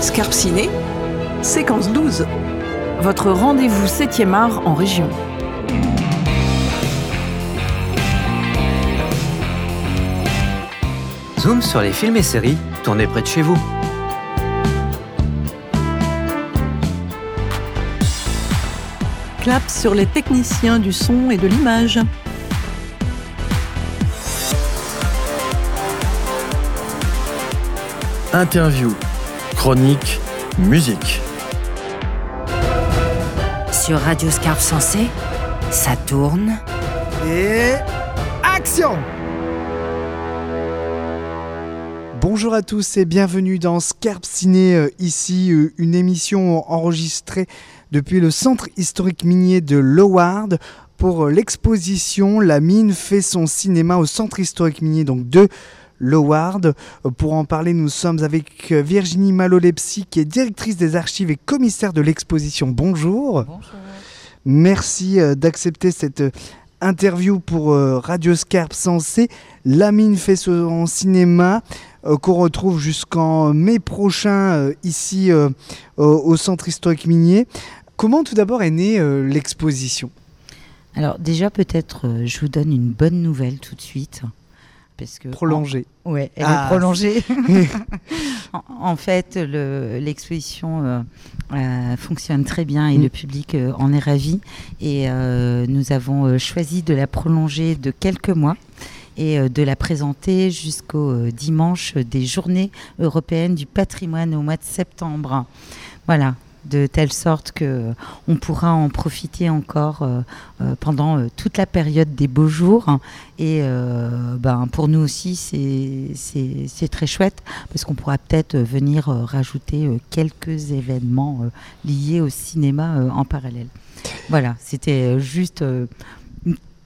Scarpe Ciné, séquence 12. Votre rendez-vous 7e art en région. Zoom sur les films et séries tournés près de chez vous. Clap sur les techniciens du son et de l'image. Interview, chronique, musique. Sur Radio Scarpe Sensé, ça tourne. Et action Bonjour à tous et bienvenue dans Scarpe Ciné, euh, ici euh, une émission enregistrée depuis le centre historique minier de Loward pour euh, l'exposition La mine fait son cinéma au centre historique minier donc de Loward. Pour en parler, nous sommes avec Virginie Malolepsi qui est directrice des archives et commissaire de l'exposition. Bonjour. Bonjour. Merci d'accepter cette interview pour Radio Scarpe Sensé. La mine fait son cinéma qu'on retrouve jusqu'en mai prochain ici au centre historique minier. Comment tout d'abord est née l'exposition? Alors déjà peut-être je vous donne une bonne nouvelle tout de suite. Parce que prolongée. En... Ouais, elle ah. est prolongée. en, en, fait, l'exposition euh, euh, fonctionne très bien et mmh. le public euh, en est ravi. Et nous avons choisi de la prolonger de quelques mois et de la présenter jusqu'au dimanche des Journées européennes du patrimoine au mois de septembre. Voilà, de telle sorte que on pourra en profiter encore euh, euh, pendant euh, toute la période des beaux jours. Et ben, pour nous aussi, c'est très chouette parce qu'on pourra peut-être venir rajouter quelques événements liés au cinéma en parallèle. Voilà, c'était juste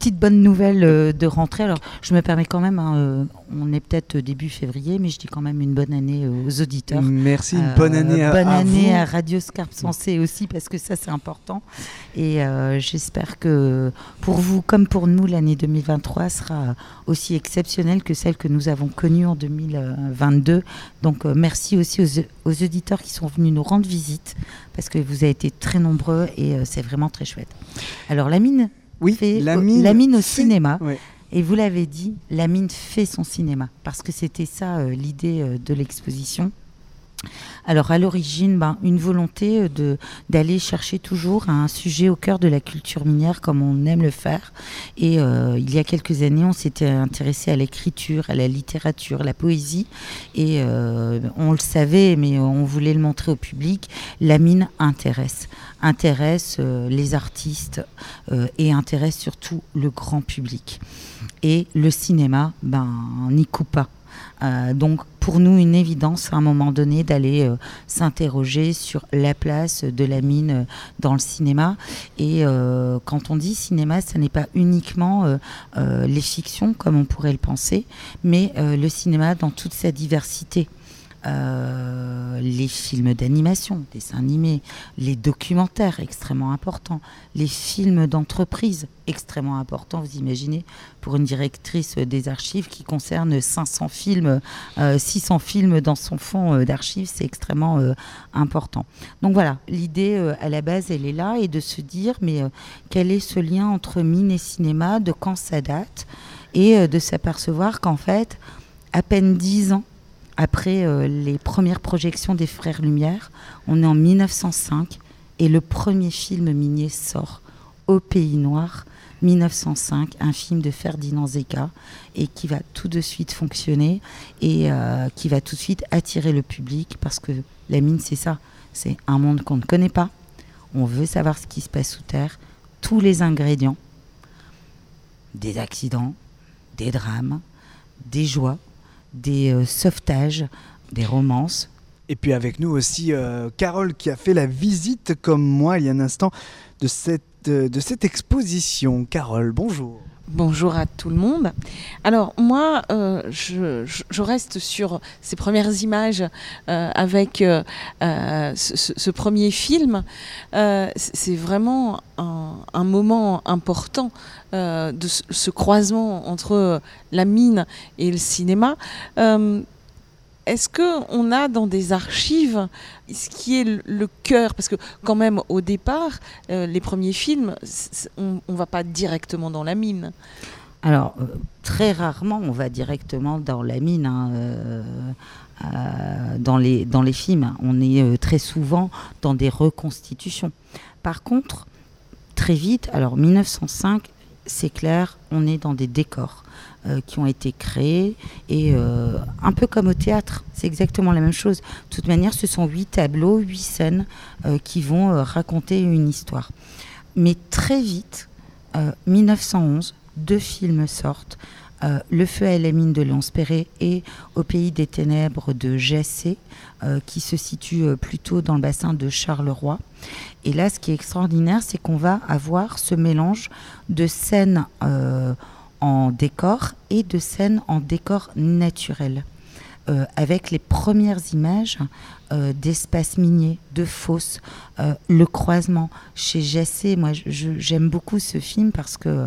petite bonne nouvelle euh, de rentrée. Alors, je me permets quand même, hein, euh, on est peut-être début février, mais je dis quand même une bonne année euh, aux auditeurs. Merci, une bonne année à, bonne année vous. à Radio Scarpe Sensé aussi, parce que ça, c'est important. Et j'espère que pour vous, comme pour nous, l'année 2023 sera aussi exceptionnelle que celle que nous avons connue en 2022. Donc, merci aussi aux, aux, auditeurs qui sont venus nous rendre visite, parce que vous avez été très nombreux et c'est vraiment très chouette. Alors, la mine oui, fait la mine, la mine au fait... cinéma. Ouais. Et vous l'avez dit, la mine fait son cinéma, parce que c'était ça euh, l'idée euh, de l'exposition. Alors à l'origine, ben, une volonté de d'aller chercher toujours un sujet au cœur de la culture minière comme on aime le faire. Et euh, il y a quelques années, on s'était intéressé à l'écriture, à la littérature, la poésie. Et euh, on le savait, mais on voulait le montrer au public. La mine intéresse, intéresse euh, les artistes et intéresse surtout le grand public. Et le cinéma, ben, n'y coupe pas. Euh, donc pour nous une évidence à un moment donné d'aller euh, s'interroger sur la place de la mine euh, dans le cinéma. Et euh, quand on dit cinéma, ce n'est pas uniquement les fictions comme on pourrait le penser, mais le cinéma dans toute sa diversité. Euh, les films d'animation, dessins animés, les documentaires extrêmement importants, les films d'entreprise extrêmement importants. Vous imaginez pour une directrice des archives qui concerne 500 films, euh, 600 films dans son fonds euh, d'archives, c'est extrêmement euh, important. Donc voilà, l'idée à la base, elle est là et de se dire mais quel est ce lien entre mine et cinéma, de quand ça date et de s'apercevoir qu'en fait, à peine 10 ans après euh, les premières projections des Frères Lumière. On est en 1905 et le premier film minier sort au Pays Noir. 1905, un film de Ferdinand Zeka et qui va tout de suite fonctionner et euh, qui va tout de suite attirer le public parce que la mine c'est ça, c'est un monde qu'on ne connaît pas, on veut savoir ce qui se passe sous terre, tous les ingrédients, des accidents, des drames, des joies, des euh, sauvetages, des romances. Et puis avec nous aussi euh, Carole qui a fait la visite comme moi il y a un instant de cette, euh, de cette exposition. Carole, bonjour. Bonjour à tout le monde. Alors moi, euh, je, je, reste sur ces premières images euh, avec euh, ce, ce, premier film. C'est vraiment un, un, moment important de ce, croisement entre la mine et le cinéma est-ce que on a dans des archives ce qui est le, cœur? Parce que quand même, au départ, euh, les premiers films, on ne va pas directement dans la mine. Alors, euh, très rarement, on va directement dans la mine. Hein, euh, dans, les, dans les films, on est très souvent dans des reconstitutions. Par contre, très vite, alors 1905, c'est clair, on est dans des décors. Euh, qui ont été créés et euh, un peu comme au théâtre, c'est exactement la même chose. De toute manière, ce sont huit tableaux, huit scènes euh, qui vont raconter une histoire. Mais très vite, 1911, deux films sortent. Le feu à la mine de Léon Perret et Au pays des ténèbres de Jessé, qui se situe plutôt dans le bassin de Charleroi. Et là, ce qui est extraordinaire, c'est qu'on va avoir ce mélange de scènes en décor et de scènes en décor naturel. Euh, avec les premières images euh, d'espaces miniers, de fosses, euh, le croisement. Chez Jessé, moi j'aime beaucoup ce film parce que,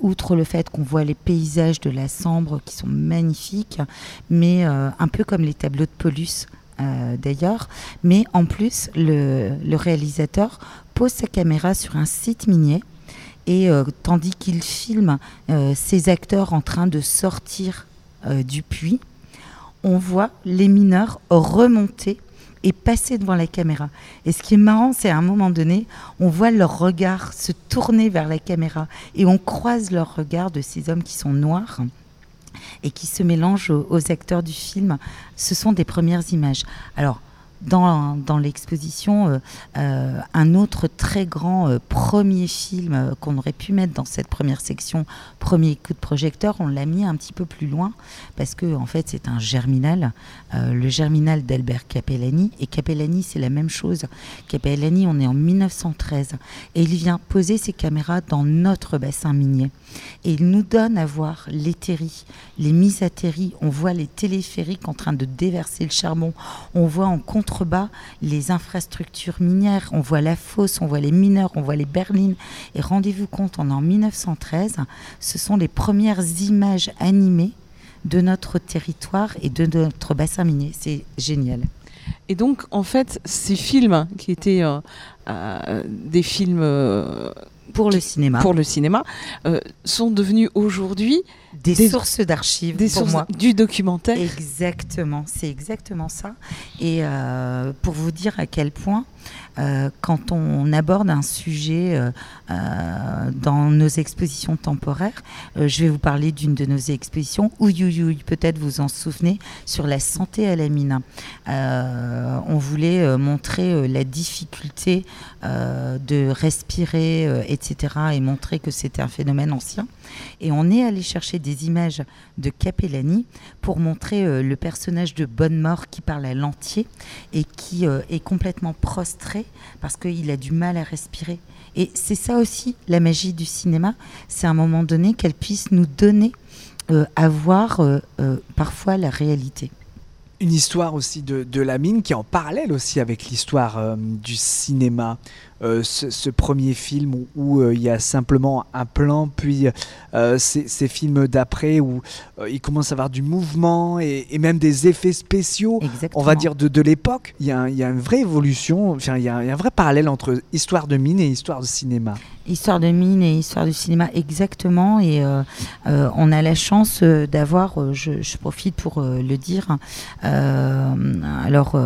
outre le fait qu'on voit les paysages de la Sambre qui sont magnifiques, mais un peu comme les tableaux de Paulus d'ailleurs, mais en plus le, le réalisateur pose sa caméra sur un site minier et euh, tandis qu'il filme euh, ces acteurs en train de sortir euh, du puits, on voit les mineurs remonter et passer devant la caméra. Et ce qui est marrant, c'est à un moment donné, on voit leur regard se tourner vers la caméra et on croise leur regard de ces hommes qui sont noirs et qui se mélangent aux acteurs du film. Ce sont des premières images. Alors, dans, l'exposition euh, euh, un autre très grand euh, premier film qu'on aurait pu mettre dans cette première section, premier coup de projecteur, on l'a mis un petit peu plus loin parce que en fait c'est un germinal, le germinal d'Albert Capellani. Et Capellani c'est la même chose. Capellani, on est en 1913 et il vient poser ses caméras dans notre bassin minier. Et il nous donne à voir les terris, les mises à terris. On voit les téléphériques en train de déverser le charbon. On voit en contrebas les infrastructures minières. On voit la fosse, on voit les mineurs, on voit les berlines. Et rendez-vous compte, on est en 1913. Ce sont les premières images animées de notre territoire et de notre bassin minier. C'est génial. Et donc, en fait, ces films qui étaient euh, euh, des films euh, pour le cinéma, pour le cinéma euh, sont devenus aujourd'hui des, sources d'archives, des sources du documentaire. Exactement, c'est exactement ça. Et euh, pour vous dire à quel point euh, quand on aborde un sujet euh, euh, dans nos expositions temporaires, je vais vous parler d'une de nos expositions, Ouyouyouy, peut-être vous en souvenez, sur la santé à la mine. on voulait montrer la difficulté de respirer, etc., et montrer que c'était un phénomène ancien. Et on est allé chercher des images de Capellani pour montrer le personnage de Bonne Mort qui parle à l'entier et qui est complètement prostré parce qu'il a du mal à respirer. Et c'est ça aussi la magie du cinéma, c'est à un moment donné qu'elle puisse nous donner euh, à voir euh, euh, parfois la réalité une histoire aussi de, la mine qui est en parallèle aussi avec l'histoire du cinéma. Euh, ce, premier film où, euh, il y a simplement un plan, puis euh, ces, films d'après où il commence à avoir du mouvement et, même des effets spéciaux, on va dire, de, de l'époque. Il, y, a une vraie évolution, enfin, il y, a, un vrai parallèle entre histoire de mine et histoire de cinéma. Histoire de mine et histoire du cinéma, exactement. Et on a la chance d'avoir, je, je, profite pour le dire, alors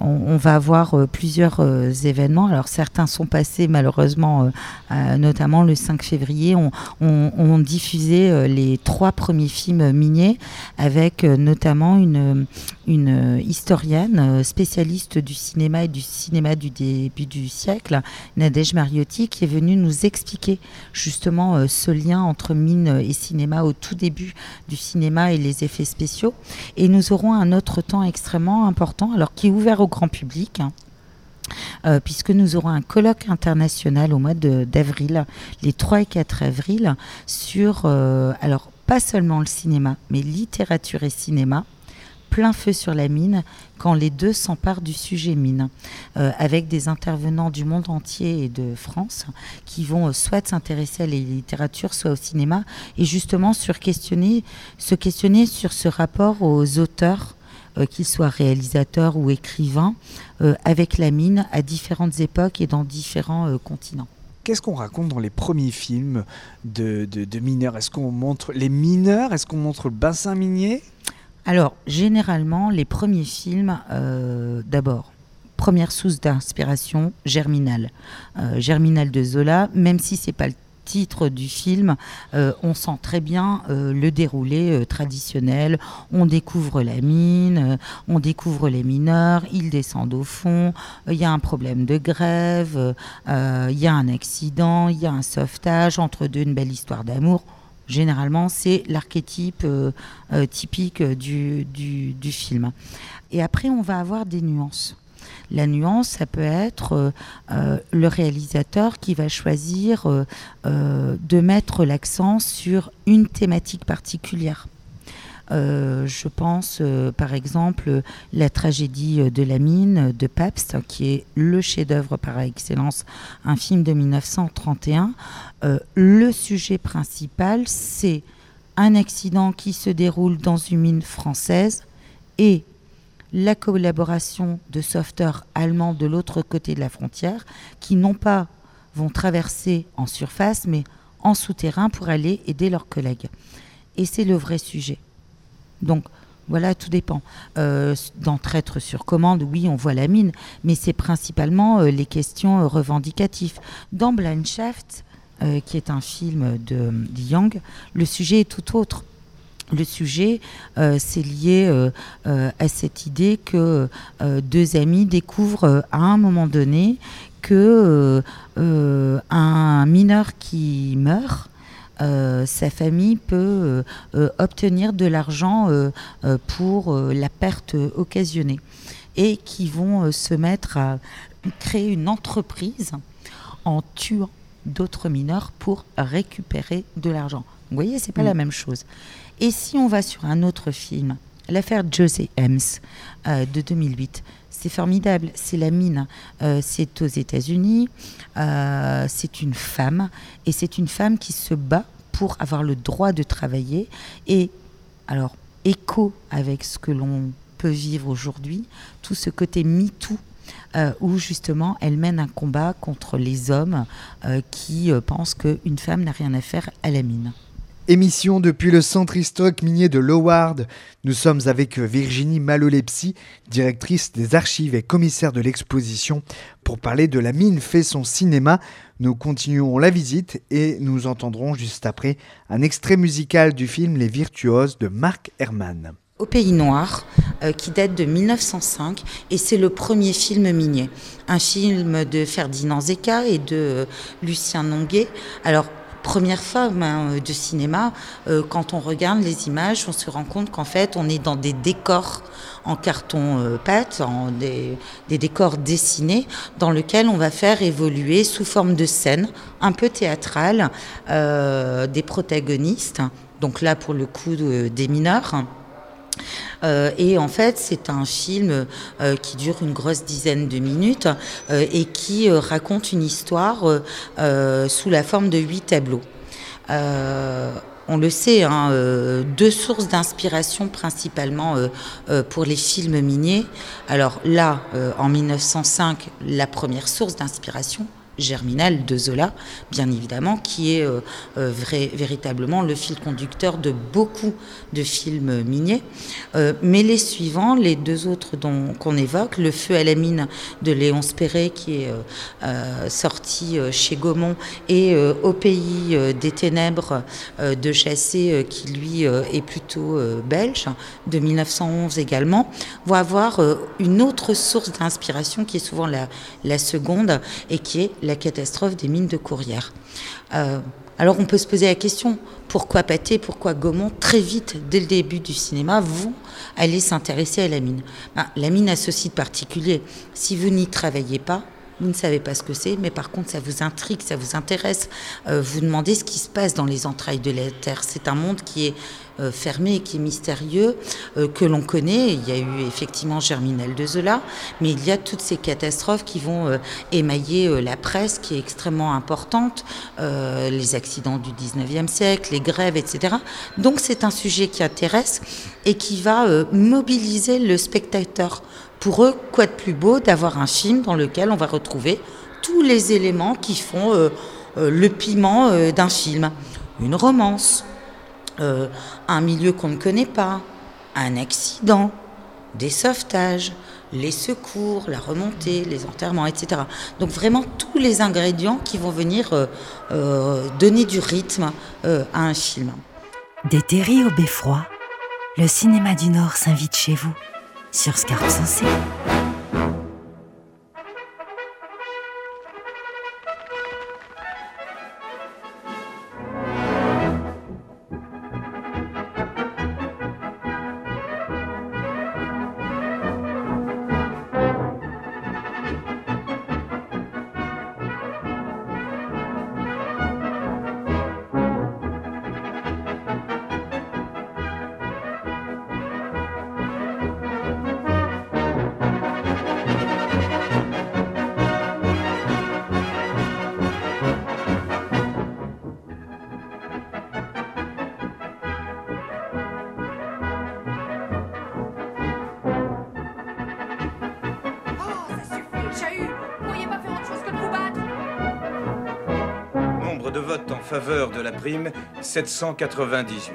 on, va avoir euh, plusieurs euh, événements. Alors certains sont passés malheureusement, euh, notamment le 5 février, on, on, diffusé les trois premiers films miniers avec notamment une, une historienne spécialiste du cinéma et du cinéma du début du siècle, Nadège Mariotti, qui est venue nous expliquer justement ce lien entre mine et cinéma au tout début du cinéma et les effets spéciaux. Et nous aurons un autre temps extrêmement important, alors qui est ouvert au grand public. Hein. Euh, puisque nous aurons un colloque international au mois d'avril, les 3 et 4 avril, sur, euh, alors pas seulement le cinéma, mais littérature et cinéma, plein feu sur la mine, quand les deux s'emparent du sujet mine, euh, avec des intervenants du monde entier et de France qui vont soit s'intéresser à la littérature, soit au cinéma, et justement se questionner sur ce rapport aux auteurs qu'il soit réalisateur ou écrivain, avec la mine à différentes époques et dans différents continents. Qu'est-ce qu'on raconte dans les premiers films de, de mineurs? Est-ce qu'on montre les mineurs? Est-ce qu'on montre le bassin minier? Alors, généralement, les premiers films, euh, d'abord, première source d'inspiration, Germinal. Euh, Germinal de Zola, même si c'est pas le titre du film, euh, on sent très bien le déroulé traditionnel. On découvre la mine, on découvre les mineurs, ils descendent au fond, il y a un problème de grève, il y a un accident, il y a un sauvetage, entre deux une belle histoire d'amour généralement, c'est l'archétype euh, euh, typique du, du, film. Et après, on va avoir des nuances. La nuance, ça peut être euh, le réalisateur qui va choisir de mettre l'accent sur une thématique particulière. Euh, je pense euh, par exemple la tragédie euh, de la mine de Pabst, qui est le chef-d'œuvre par excellence, un film de 1931. le sujet principal, c'est un accident qui se déroule dans une mine française et la collaboration de sauveteurs allemands de l'autre côté de la frontière qui non pas vont traverser en surface mais en souterrain pour aller aider leurs collègues. Et c'est le vrai sujet. Donc voilà, tout dépend. Euh, dans Traître sur commande, oui, on voit la mine, mais c'est principalement euh, les questions euh, revendicatives. Dans Blind Shaft, qui est un film de, Young, le sujet est tout autre. Le sujet, c'est lié à cette idée que deux amis découvrent à un moment donné que un mineur qui meurt euh, sa famille peut euh, euh, obtenir de l'argent pour la perte occasionnée et qui vont se mettre à créer une entreprise en tuant d'autres mineurs pour récupérer de l'argent. Vous voyez, c'est pas la mm. même chose. Et si on va sur un autre film, l'affaire Josie Hems de 2008, c'est formidable, c'est la mine. c'est aux États-Unis, c'est une femme, et c'est une femme qui se bat pour avoir le droit de travailler. Et alors, écho avec ce que l'on peut vivre aujourd'hui, tout ce côté MeToo. Euh, où justement elle mène un combat contre les hommes euh, qui euh, pensent qu'une femme n'a rien à faire à la mine. Émission depuis le centre historique minier de Loward. Nous sommes avec Virginie Malolepsy, directrice des archives et commissaire de l'exposition, pour parler de La mine fait son cinéma. Nous continuons la visite et nous entendrons juste après un extrait musical du film Les Virtuoses de Marc Herman. Au Pays Noir, euh, qui date de 1905, et c'est le premier film minier. Un film de Ferdinand Zecca et de Lucien Nonguet. Alors, première femme hein, de cinéma, euh, quand on regarde les images, on se rend compte qu'en fait, on est dans des décors en carton euh, des, décors dessinés, dans lesquels on va faire évoluer sous forme de scène, un peu théâtrale, euh, des protagonistes. Donc là, pour le coup, des mineurs. Euh, et en fait, c'est un film euh, qui dure une grosse dizaine de minutes euh, et qui raconte une histoire sous la forme de huit tableaux. on le sait, hein, deux sources d'inspiration principalement pour les films miniers. Alors là, en 1905, la première source d'inspiration, Germinal de Zola, bien évidemment, qui est euh, euh, vrai, véritablement le fil conducteur de beaucoup de films miniers. Euh, mais les suivants, les deux autres qu'on évoque, Le Feu à la mine de Léon Spéré, qui est sorti chez Gaumont, et Au pays des ténèbres de Chassé, qui lui est plutôt belge, de 1911 également, vont avoir une autre source d'inspiration qui est souvent la, la seconde et qui est la catastrophe des mines de Courrières. Euh, alors on peut se poser la question, pourquoi Pathé, pourquoi Gaumont, très vite, dès le début du cinéma, vont aller s'intéresser à la mine? Ben, La mine a ce site particulier. Si vous n'y travaillez pas, vous ne savez pas ce que c'est, mais par contre, ça vous intrigue, ça vous intéresse. Euh, vous demandez ce qui se passe dans les entrailles de la Terre. C'est un monde qui est euh, fermé, qui est mystérieux, euh, que l'on connaît. Il y a eu effectivement Germinal de Zola, mais il y a toutes ces catastrophes qui vont émailler la presse, qui est extrêmement importante, les accidents du 19e siècle, les grèves, etc. Donc c'est un sujet qui intéresse et qui va mobiliser le spectateur. Pour eux, quoi de plus beau d'avoir un film dans lequel on va retrouver tous les éléments qui font le piment d'un film. Une romance, euh, un milieu qu'on ne connaît pas, un accident, des sauvetages, les secours, la remontée, les enterrements, etc. Donc vraiment tous les ingrédients qui vont venir euh, euh, donner du rythme à un film. Des terries au beffroi, le cinéma du Nord s'invite chez vous sur Scarpe Sensé. Faveur de la prime, 798.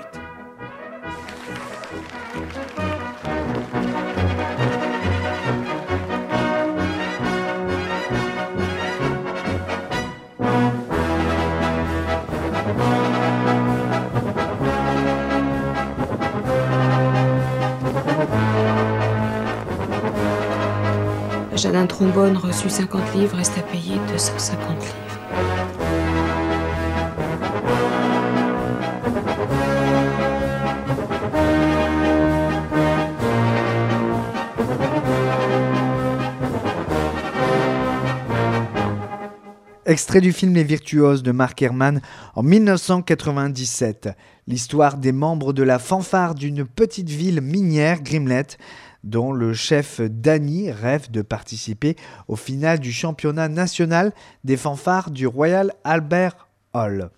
J'ai un trombone reçu 50 livres, reste à payer 250 livres. Extrait du film Les Virtuoses de Mark Herman en 1997. L'histoire des membres de la fanfare d'une petite ville minière, Grimlet, dont le chef Danny rêve de participer au final du championnat national des fanfares du Royal Albert Hall.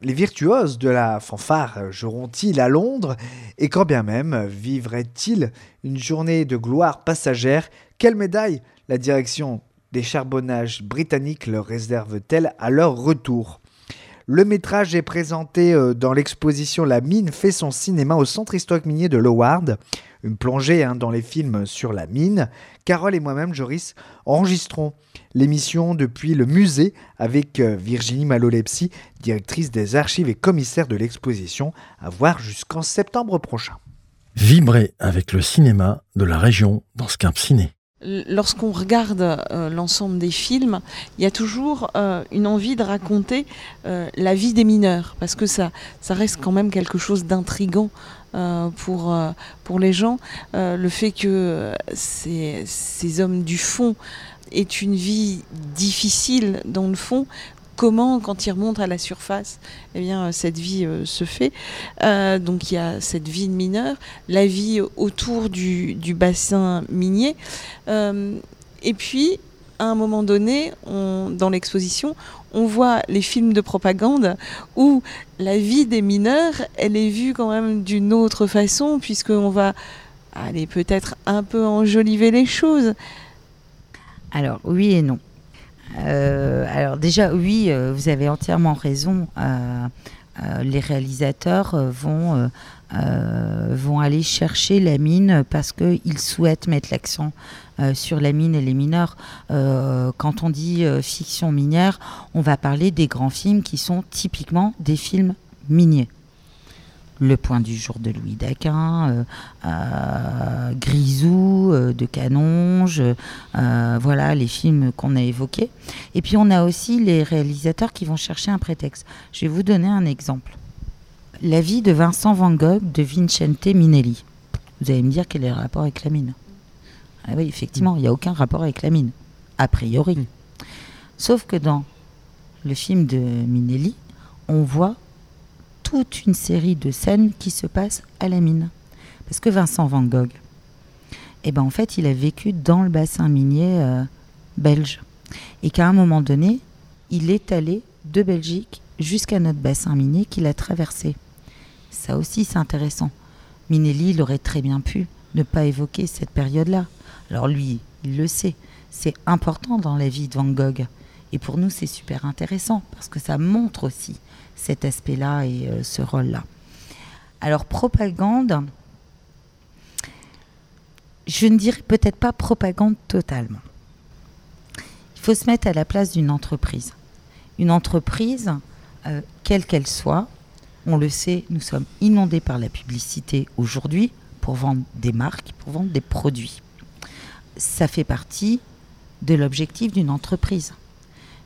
Les virtuoses de la fanfare joueront-ils à Londres? Et quand bien même vivraient-ils une journée de gloire passagère? Quelle médaille la direction des charbonnages britanniques leur réservent-elles à leur retour? Le métrage est présenté euh, dans l'exposition La mine fait son cinéma au centre historique minier de Loward. Une plongée hein, dans les films sur la mine. Carole et moi-même, Joris, enregistrons l'émission depuis le musée avec euh, Virginie Malolepsi, directrice des archives et commissaire de l'exposition, à voir jusqu'en septembre prochain. Vibrer avec le cinéma de la région dans Scarpe Ciné lorsqu'on regarde euh, l'ensemble des films, il y a toujours euh, une envie de raconter euh, la vie des mineurs, parce que ça, ça reste quand même quelque chose d'intrigant pour, les gens. le fait que ces hommes du fond aient une vie difficile dans le fond comment, quand il remonte à la surface, eh bien, euh, cette vie euh, se fait. Euh, donc il y a cette vie de mineur, la vie autour du, bassin minier. et puis, à un moment donné, dans l'exposition, on voit les films de propagande où la vie des mineurs, elle est vue quand même d'une autre façon, puisqu'on va aller peut-être un peu enjoliver les choses. Alors oui et non. Euh, alors déjà, oui, euh, vous avez entièrement raison. Euh, les réalisateurs vont, vont aller chercher la mine parce qu'ils souhaitent mettre l'accent sur la mine et les mineurs. quand on dit fiction minière, on va parler des grands films qui sont typiquement des films miniers. Le point du jour de Louis Daquin, euh, euh, Grisou euh, de Canonge, voilà les films qu'on a évoqués. Et puis on a aussi les réalisateurs qui vont chercher un prétexte. Je vais vous donner un exemple. La vie de Vincent Van Gogh de Vincente Minelli. Vous allez me dire quel est le rapport avec la mine ah oui, effectivement, il n'y a aucun rapport avec la mine, a priori. Sauf que dans le film de Minelli, on voit toute une série de scènes qui se passent à la mine. Parce que Vincent Van Gogh, eh ben en fait, il a vécu dans le bassin minier euh, belge. Et qu'à un moment donné, il est allé de Belgique jusqu'à notre bassin minier qu'il a traversé. Ça aussi, c'est intéressant. Minelli, il aurait très bien pu ne pas évoquer cette période-là. Alors lui, il le sait. C'est important dans la vie de Van Gogh. Et pour nous, c'est super intéressant parce que ça montre aussi cet aspect-là et euh, ce rôle-là. Alors, propagande, je ne dirais peut-être pas propagande totalement. Il faut se mettre à la place d'une entreprise. Une entreprise, euh, quelle qu'elle soit, on le sait, nous sommes inondés par la publicité aujourd'hui pour vendre des marques, pour vendre des produits. Ça fait partie de l'objectif d'une entreprise.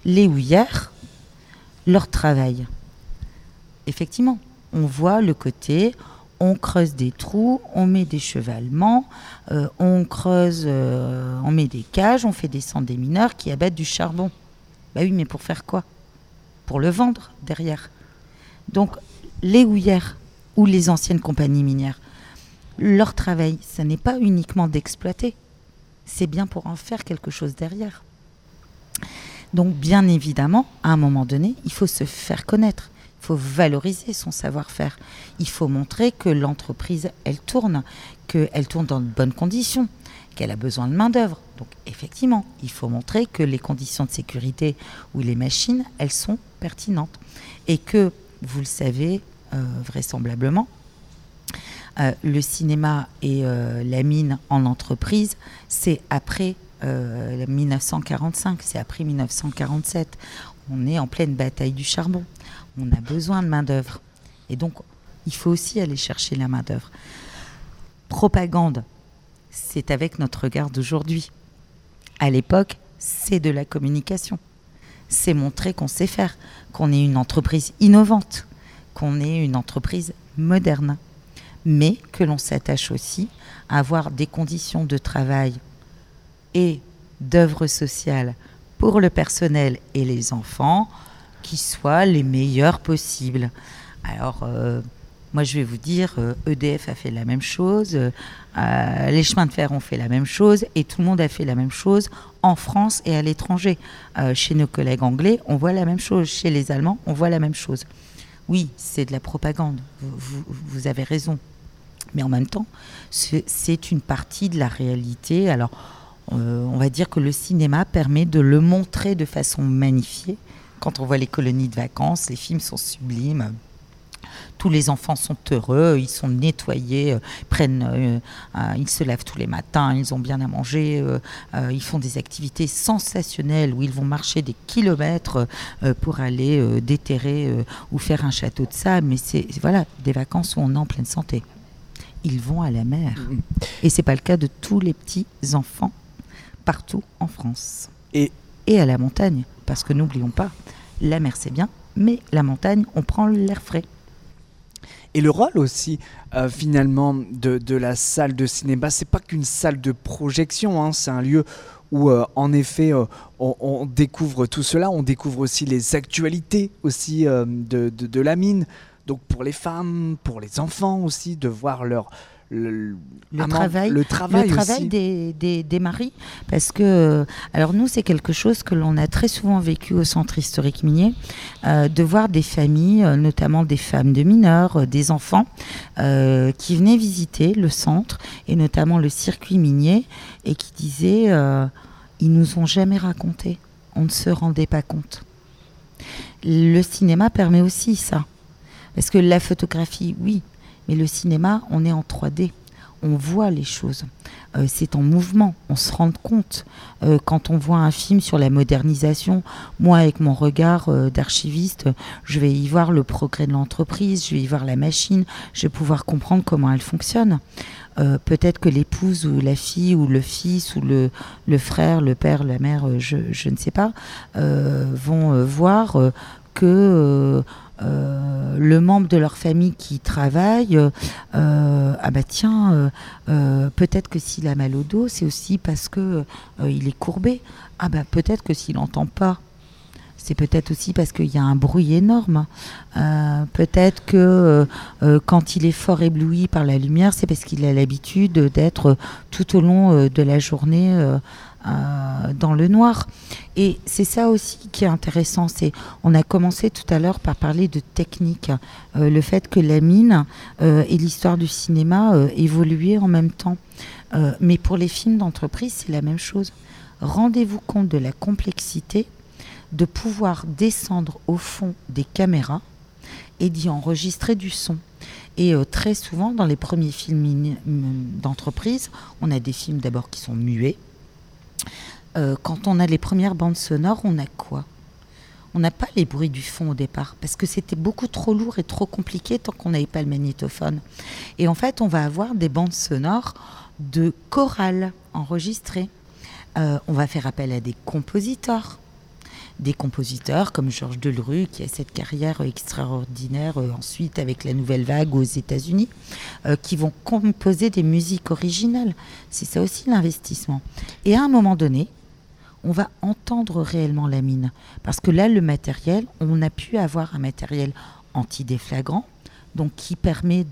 Les houillères, leur travail. Effectivement, on voit le côté, on creuse des trous, on met des chevalements, euh, on creuse, euh, on met des cages, on fait descendre des mineurs qui abattent du charbon. Bah oui, mais pour faire quoi? Pour le vendre derrière. Donc, les houillères ou les anciennes compagnies minières, leur travail, ce n'est pas uniquement d'exploiter, c'est bien pour en faire quelque chose derrière. Donc, bien évidemment, à un moment donné, il faut se faire connaître. Il faut valoriser son savoir-faire. Il faut montrer que l'entreprise, elle tourne, qu'elle tourne dans de bonnes conditions, qu'elle a besoin de main-d'œuvre. Donc, effectivement, il faut montrer que les conditions de sécurité ou les machines, elles sont pertinentes. Et que, vous le savez euh, vraisemblablement, euh, le cinéma et euh, la mine en entreprise, c'est après 1945, c'est après 1947. On est en pleine bataille du charbon. On a besoin de main-d'œuvre. Et donc, il faut aussi aller chercher la main-d'œuvre. Propagande, c'est avec notre regard d'aujourd'hui. À l'époque, c'est de la communication. C'est montrer qu'on sait faire, qu'on est une entreprise innovante, qu'on est une entreprise moderne, mais que l'on s'attache aussi à avoir des conditions de travail et d'œuvre sociale pour le personnel et les enfants qui soient les meilleurs possibles. Alors, euh, moi, je vais vous dire, EDF euh, e a fait la même chose, euh, les chemins de fer ont fait la même chose, et tout le monde a fait la même chose en France et à l'étranger. chez nos collègues anglais, on voit la même chose. Chez les Allemands, on voit la même chose. Oui, c'est de la propagande, vous avez raison. Mais en même temps, c'est une partie de la réalité. Alors, euh, on va dire que le cinéma permet de le montrer de façon magnifiée. Quand on voit les colonies de vacances, les films sont sublimes. Tous les enfants sont heureux, ils sont nettoyés, euh, prennent, euh, ils se lavent tous les matins, ils ont bien à manger, ils font des activités sensationnelles où ils vont marcher des kilomètres pour aller déterrer ou faire un château de sable. Mais c'est voilà des vacances où on est en pleine santé. Ils vont à la mer. Mm. Et c'est pas le cas de tous les petits enfants partout en France. Et, et à la montagne, parce que n'oublions pas, la mer c'est bien, mais la montagne, on prend l'air frais. Et le rôle aussi, euh, finalement, de, de, la salle de cinéma, c'est pas qu'une salle de projection, hein, c'est un lieu où, euh, en effet, euh, on, découvre tout cela, on découvre aussi les actualités aussi de, de, de, la mine. Donc pour les femmes, pour les enfants aussi, de voir leur, le, travail, le travail, le travail des, des, des, maris. Parce que, euh, alors nous, c'est quelque chose que l'on a très souvent vécu au centre historique minier, euh, de voir des familles, euh, notamment des femmes de mineurs, des enfants, qui venaient visiter le centre et notamment le circuit minier et qui disaient, ils nous ont jamais raconté, on ne se rendait pas compte. Le cinéma permet aussi ça. Parce que la photographie, oui, mais le cinéma, on est en 3D. On voit les choses. Euh, c'est en mouvement. On se rend compte. Euh, quand on voit un film sur la modernisation, moi, avec mon regard euh, d'archiviste, je vais y voir le progrès de l'entreprise, je vais y voir la machine, je vais pouvoir comprendre comment elle fonctionne. Peut-être que l'épouse ou la fille ou le fils ou le, frère, le père, la mère, je ne sais pas, vont voir que euh, le membre de leur famille qui travaille, euh, ah bah tiens, euh, peut-être que s'il a mal au dos, c'est aussi parce que il est courbé. Ah bah peut-être que s'il n'entend pas c'est peut-être aussi parce qu'il y a un bruit énorme. Peut-être que quand il est fort ébloui par la lumière, c'est parce qu'il a l'habitude d'être tout au long de la journée dans le noir. Et c'est ça aussi qui est intéressant. C'est, on a commencé tout à l'heure par parler de technique, le fait que la mine et l'histoire du cinéma évoluaient en même temps. mais pour les films d'entreprise, c'est la même chose. Rendez-vous compte de la complexité de pouvoir descendre au fond des caméras et d'y enregistrer du son. Et euh, très souvent, dans les premiers films d'entreprise, on a des films d'abord qui sont muets. Euh, quand on a les premières bandes sonores, on a quoi? On n'a pas les bruits du fond au départ, parce que c'était beaucoup trop lourd et trop compliqué tant qu'on n'avait pas le magnétophone. Et en fait, on va avoir des bandes sonores de chorales enregistrées. Euh, on va faire appel à des compositeurs des compositeurs comme Georges Delerue, qui a cette carrière extraordinaire euh, ensuite avec la nouvelle vague aux États-Unis, euh, qui vont composer des musiques originales. C'est ça aussi l'investissement. Et à un moment donné, on va entendre réellement la mine. Parce que là, le matériel, on a pu avoir un matériel anti-déflagrant, donc qui permet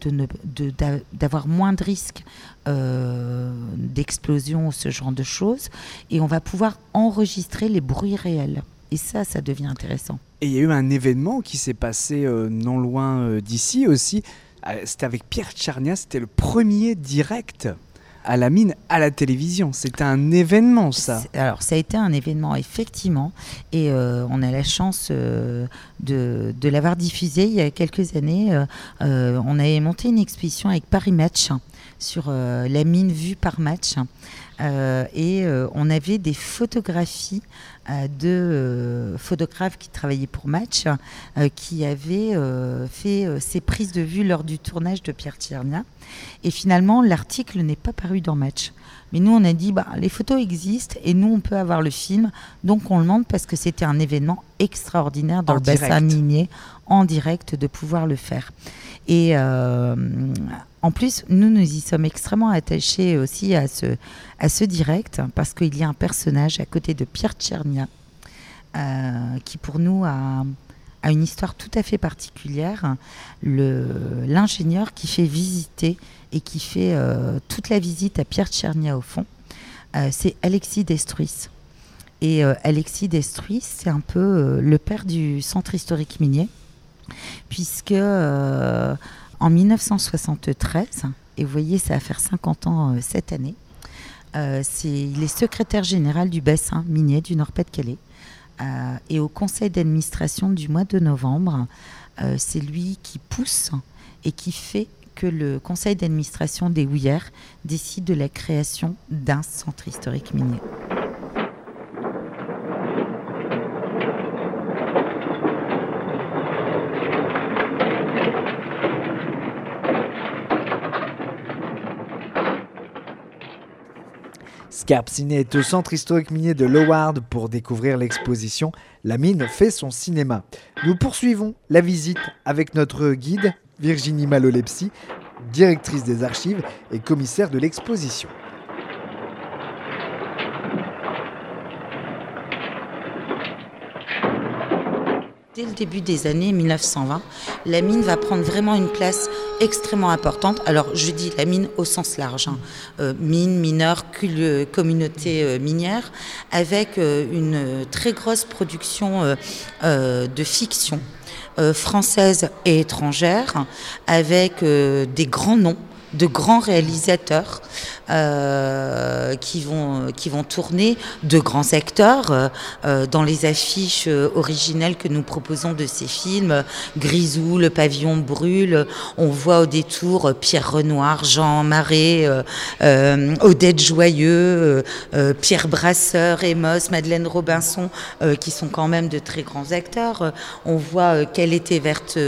d'avoir moins de risques euh, d'explosion ce genre de choses. Et on va pouvoir enregistrer les bruits réels. Et ça, ça devient intéressant. Et il y a eu un événement qui s'est passé euh, non loin euh, d'ici aussi. Euh, c'était avec Pierre Tcharnia, c'était le premier direct à la mine à la télévision. C'était un événement, ça. Alors, ça a été un événement, effectivement. Et on a la chance de, de l'avoir diffusé il y a quelques années. on avait monté une exposition avec Paris Match sur la mine vue par match. Et on avait des photographies de euh, photographes qui travaillaient pour Match, euh, qui avaient euh, fait ces prises de vue lors du tournage de Pierre Tchernia. Et finalement, l'article n'est pas paru dans Match. Mais nous, on a dit, bah, les photos existent et nous, on peut avoir le film. Donc, on le montre parce que c'était un événement extraordinaire dans le bassin minier, en direct, de pouvoir le faire. Et en plus, nous, nous y sommes extrêmement attachés aussi à ce, à ce direct, parce qu'il y a un personnage à côté de Pierre Tchernia, euh, qui pour nous a, une histoire tout à fait particulière. L'ingénieur qui fait visiter et qui fait euh, toute la visite à Pierre Tchernia au fond, euh, c'est Alexis Destruis. Et Alexis Destruis, c'est un peu le père du centre historique minier, puisque en 1973, et vous voyez, ça va faire 50 ans euh, cette année, euh, il est secrétaire général du bassin minier du Nord-Pas-de-Calais. Euh, et au conseil d'administration du mois de novembre, c'est lui qui pousse et qui fait que le conseil d'administration des Houillères décide de la création d'un centre historique minier. Scarp Ciné est au centre historique minier de Loward pour découvrir l'exposition La mine fait son cinéma. Nous poursuivons la visite avec notre guide Virginie Malolepsi, directrice des archives et commissaire de l'exposition. Dès le début des années 1920, la mine va prendre vraiment une place extrêmement importante. Alors, je dis la mine au sens large, hein. euh, mine, mineur, communauté euh, minière, avec euh, une très grosse production de fiction française et étrangère, avec des grands noms de grands réalisateurs euh, qui, vont, qui vont tourner de grands acteurs euh, euh, dans les affiches originelles que nous proposons de ces films. Grisou, Le pavillon brûle, on voit au détour Pierre Renoir, Jean Marais, Odette Joyeux, Pierre Brasseur, Emos, Madeleine Robinson, qui sont quand même de très grands acteurs. on voit Quelle était verte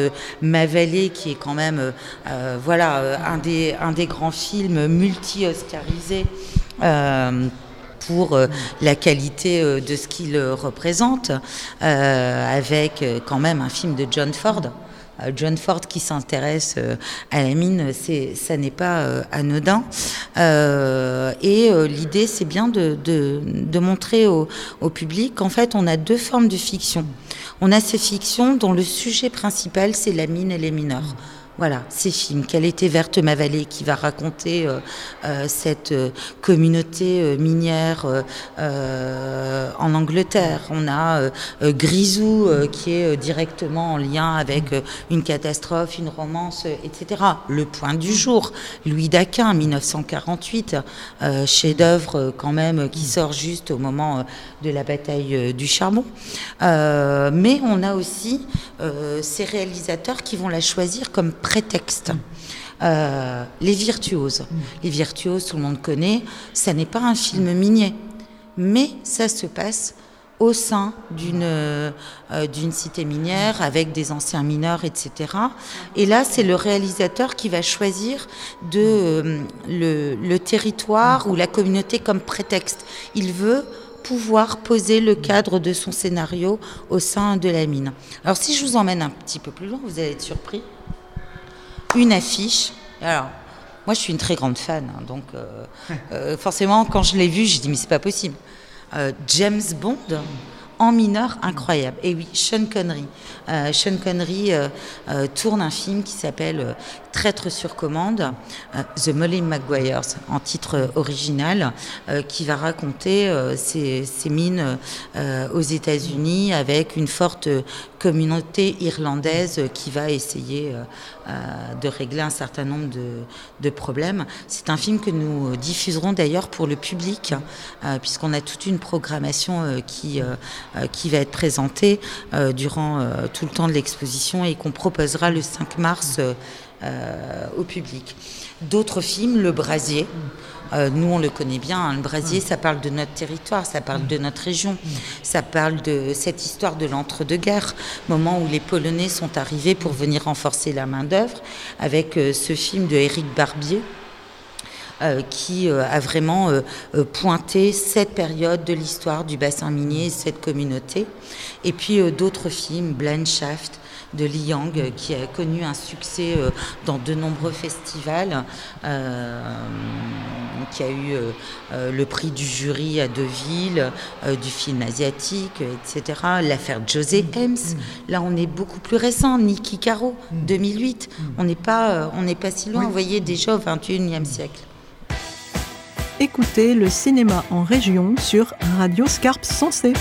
ma vallée, qui est quand même voilà, un, des, un des grands films multi-Oscar euh, pour euh, la qualité euh, de ce qu'il représente, avec quand même un film de John Ford John Ford qui s'intéresse à la mine, ça n'est pas anodin. et l'idée, c'est bien de, montrer au public qu'en fait, on a deux formes de fiction. On a ces fictions dont le sujet principal, c'est la mine et les mineurs. Voilà, ces films. Quelle était verte ma vallée qui va raconter euh, euh, cette euh, communauté minière en Angleterre. On a Grisou qui est directement en lien avec une catastrophe, une romance, etc. Le point du jour, Louis Daquin, 1948, chef-d'œuvre quand même qui sort juste au moment de la bataille du charbon. mais on a aussi ces réalisateurs qui vont la choisir comme prétexte. Euh, les virtuoses. Les virtuoses, tout le monde connaît, ça n'est pas un film minier, mais ça se passe au sein d'une euh, d'une cité minière avec des anciens mineurs, etc. Et là, c'est le réalisateur qui va choisir de, euh, le, le, territoire ou la communauté comme prétexte. Il veut pouvoir poser le cadre de son scénario au sein de la mine. Alors si je vous emmène un petit peu plus loin, vous allez être surpris une affiche. Alors, moi, je suis une très grande fan, hein, donc euh, euh, forcément, quand je l'ai vue, j'ai dit mais c'est pas possible. Euh, James Bond en mineur, incroyable. Et oui, Sean Connery. Sean Connery tourne un film qui s'appelle Traître sur commande, The Molly Maguires, en titre original, qui va raconter ces, ces, mines aux États-Unis avec une forte communauté irlandaise qui va essayer euh, euh, de régler un certain nombre de, problèmes. C'est un film que nous diffuserons d'ailleurs pour le public, euh, puisqu'on a toute une programmation qui, qui va être présentée durant tout le temps de l'exposition et qu'on proposera le 5 mars au public. D'autres films, Le Brasier. Euh, nous, on le connaît bien. Hein, le brasier, ça parle de notre territoire, ça parle de notre région, ça parle de cette histoire de l'entre-deux-guerres, moment où les Polonais sont arrivés pour venir renforcer la main-d'œuvre, avec euh, ce film de Éric Barbier. Euh, qui a vraiment pointé cette période de l'histoire du bassin minier, cette communauté. Et puis d'autres films, Blind Shaft, de Li Yang, qui a connu un succès euh, dans de nombreux festivals, euh, qui a eu euh, le prix du jury à Deauville, du film asiatique, etc. L'affaire José Hems, là on est beaucoup plus récent, Niki Caro, 2008. On n'est pas, on n'est pas si loin, vous voyez, déjà au 21e siècle. Écoutez le cinéma en région sur Radio Scarpe Sensée.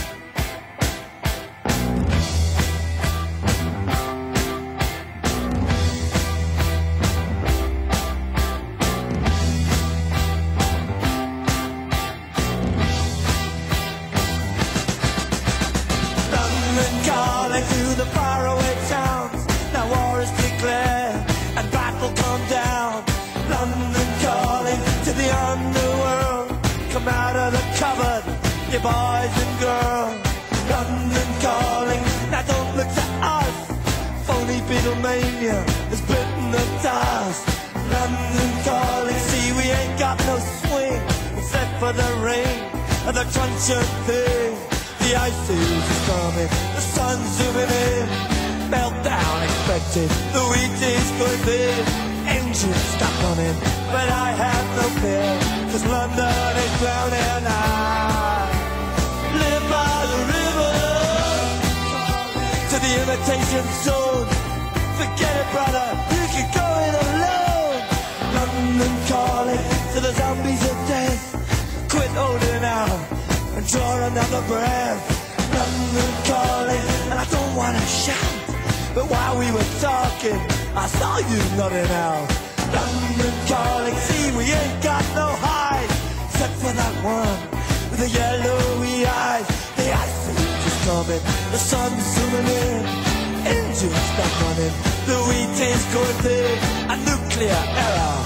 the wheat is going through a nuclear error.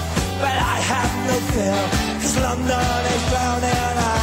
But I have no fear, cause London is drowning out.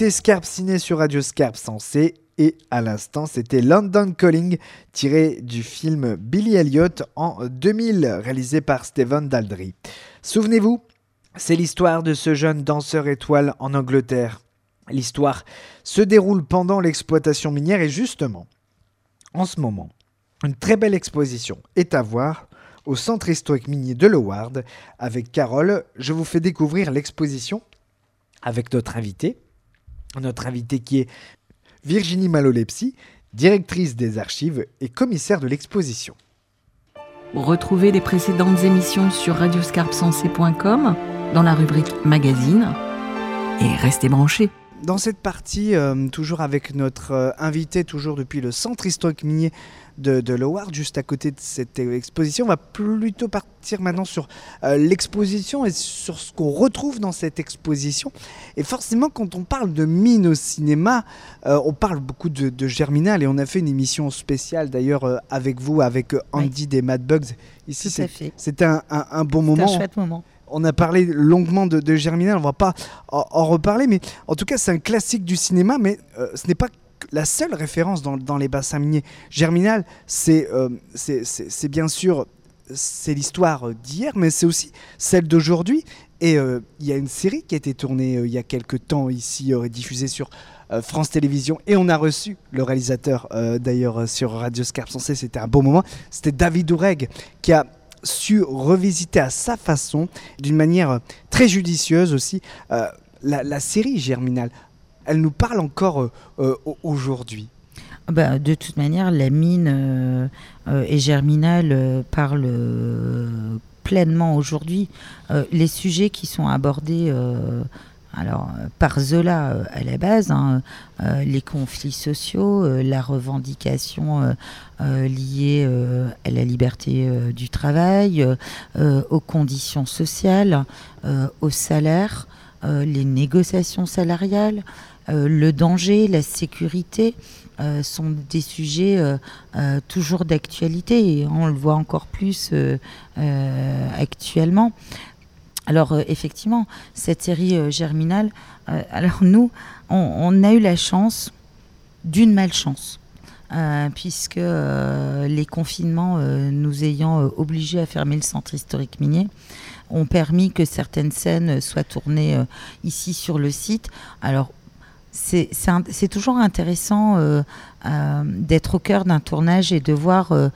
Écoutez Scarpe Ciné sur Radio Scarpe Sensé et à l'instant c'était London Calling tiré du film Billy Elliot en 2000 réalisé par Stephen Daldry. Souvenez-vous, c'est l'histoire de ce jeune danseur étoile en Angleterre. L'histoire se déroule pendant l'exploitation minière et justement, en ce moment, une très belle exposition est à voir au centre historique minier de Loward. Avec Carole, je vous fais découvrir l'exposition avec notre invité. Notre invité qui est Virginie Malolepsi, directrice des archives et commissaire de l'exposition. Retrouvez les précédentes émissions sur radioscarpsensé.com dans la rubrique Magazine et restez branchés. Dans cette partie, euh, toujours avec notre euh, invité, toujours depuis le centre historique minier de, de Loward, juste à côté de cette exposition, on va plutôt partir maintenant sur euh, l'exposition et sur ce qu'on retrouve dans cette exposition. Et forcément, quand on parle de mine au cinéma, on parle beaucoup de, de Germinal et on a fait une émission spéciale d'ailleurs avec vous, avec Andy des Mad Bugs. Ici, c'est- un, un- un bon C'est un moment. chouette moment. On a parlé longuement de, Germinal, on va pas en, reparler, mais en tout cas c'est un classique du cinéma, mais euh, ce n'est pas la seule référence dans, les bassins miniers. Germinal, c'est euh, c'est- bien sûr c'est l'histoire d'hier, mais c'est aussi celle d'aujourd'hui. Et euh, il y a une série qui a été tournée il y a quelques temps ici, diffusée sur France Télévisions, et on a reçu le réalisateur d'ailleurs sur Radio Scarpe Sensé, c'était un beau moment. C'était David Oureg qui a su revisiter à sa façon, d'une manière très judicieuse aussi, euh, la, série Germinal. Elle nous parle encore euh, euh, au- aujourd'hui. Ah bah, de toute manière, la mine et Germinal parlent pleinement aujourd'hui. Les sujets qui sont abordés alors, euh, par Zola euh, à la base, hein, euh, les conflits sociaux, la revendication liée à la liberté du travail, aux conditions sociales, euh, au salaire, euh, les négociations salariales, le danger, la sécurité sont des sujets toujours d'actualité et on le voit encore plus actuellement. Alors euh, effectivement, cette série euh, Germinal, euh, alors nous, on, a eu la chance d'une malchance. puisque les confinements nous ayant obligés à fermer le centre historique minier ont permis que certaines scènes soient tournées ici sur le site. C'est toujours intéressant euh, euh, d'être au cœur d'un tournage et de voir euh,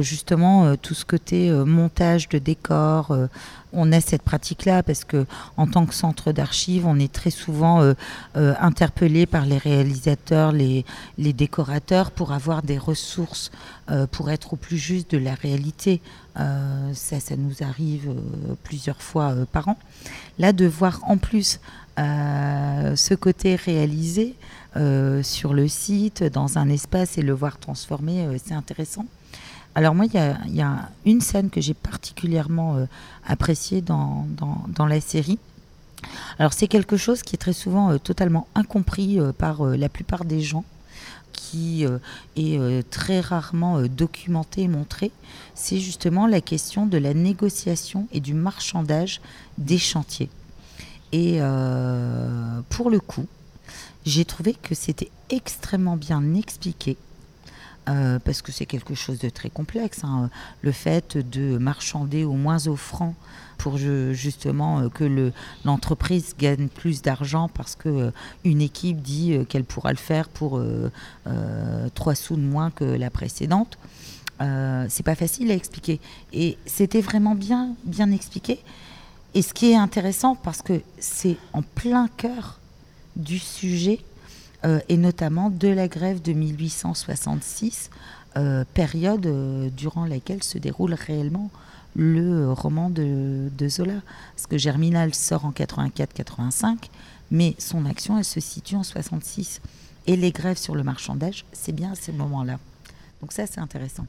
justement tout ce côté montage de décors. euh, on a cette pratique-là parce que en tant que centre d'archives, on est très souvent interpellé par les réalisateurs, les, les décorateurs pour avoir des ressources pour être au plus juste de la réalité. Ça, ça nous arrive plusieurs fois par an. Là, de voir en plus ce côté réalisé euh, sur le site, dans un espace et le voir transformé, euh, c'est intéressant. Alors moi, il y a, une scène que j'ai particulièrement euh, appréciée dans, la série. Alors c'est quelque chose qui est très souvent totalement incompris par la plupart des gens, qui est très rarement documenté et montré. C'est justement la question de la négociation et du marchandage des chantiers. Et euh, pour le coup, j'ai trouvé que c'était extrêmement bien expliqué. euh, parce que c'est quelque chose de très complexe. hein. Le fait de marchander au moins offrant pour justement euh, que le- l'entreprise gagne plus d'argent parce que une équipe dit qu'elle pourra le faire pour euh, euh, trois sous de moins que la précédente. C'est pas facile à expliquer. Et c'était vraiment bien, bien expliqué. Et ce qui est intéressant, parce que c'est en plein cœur du sujet, euh, et notamment de la grève de 1866, euh, période euh, durant laquelle se déroule réellement le roman de, Zola. Parce que Germinal sort en 84-85, mais son action, elle se situe en 66. Et les grèves sur le marchandage, c'est bien à ces moments-là. Donc ça, c'est intéressant.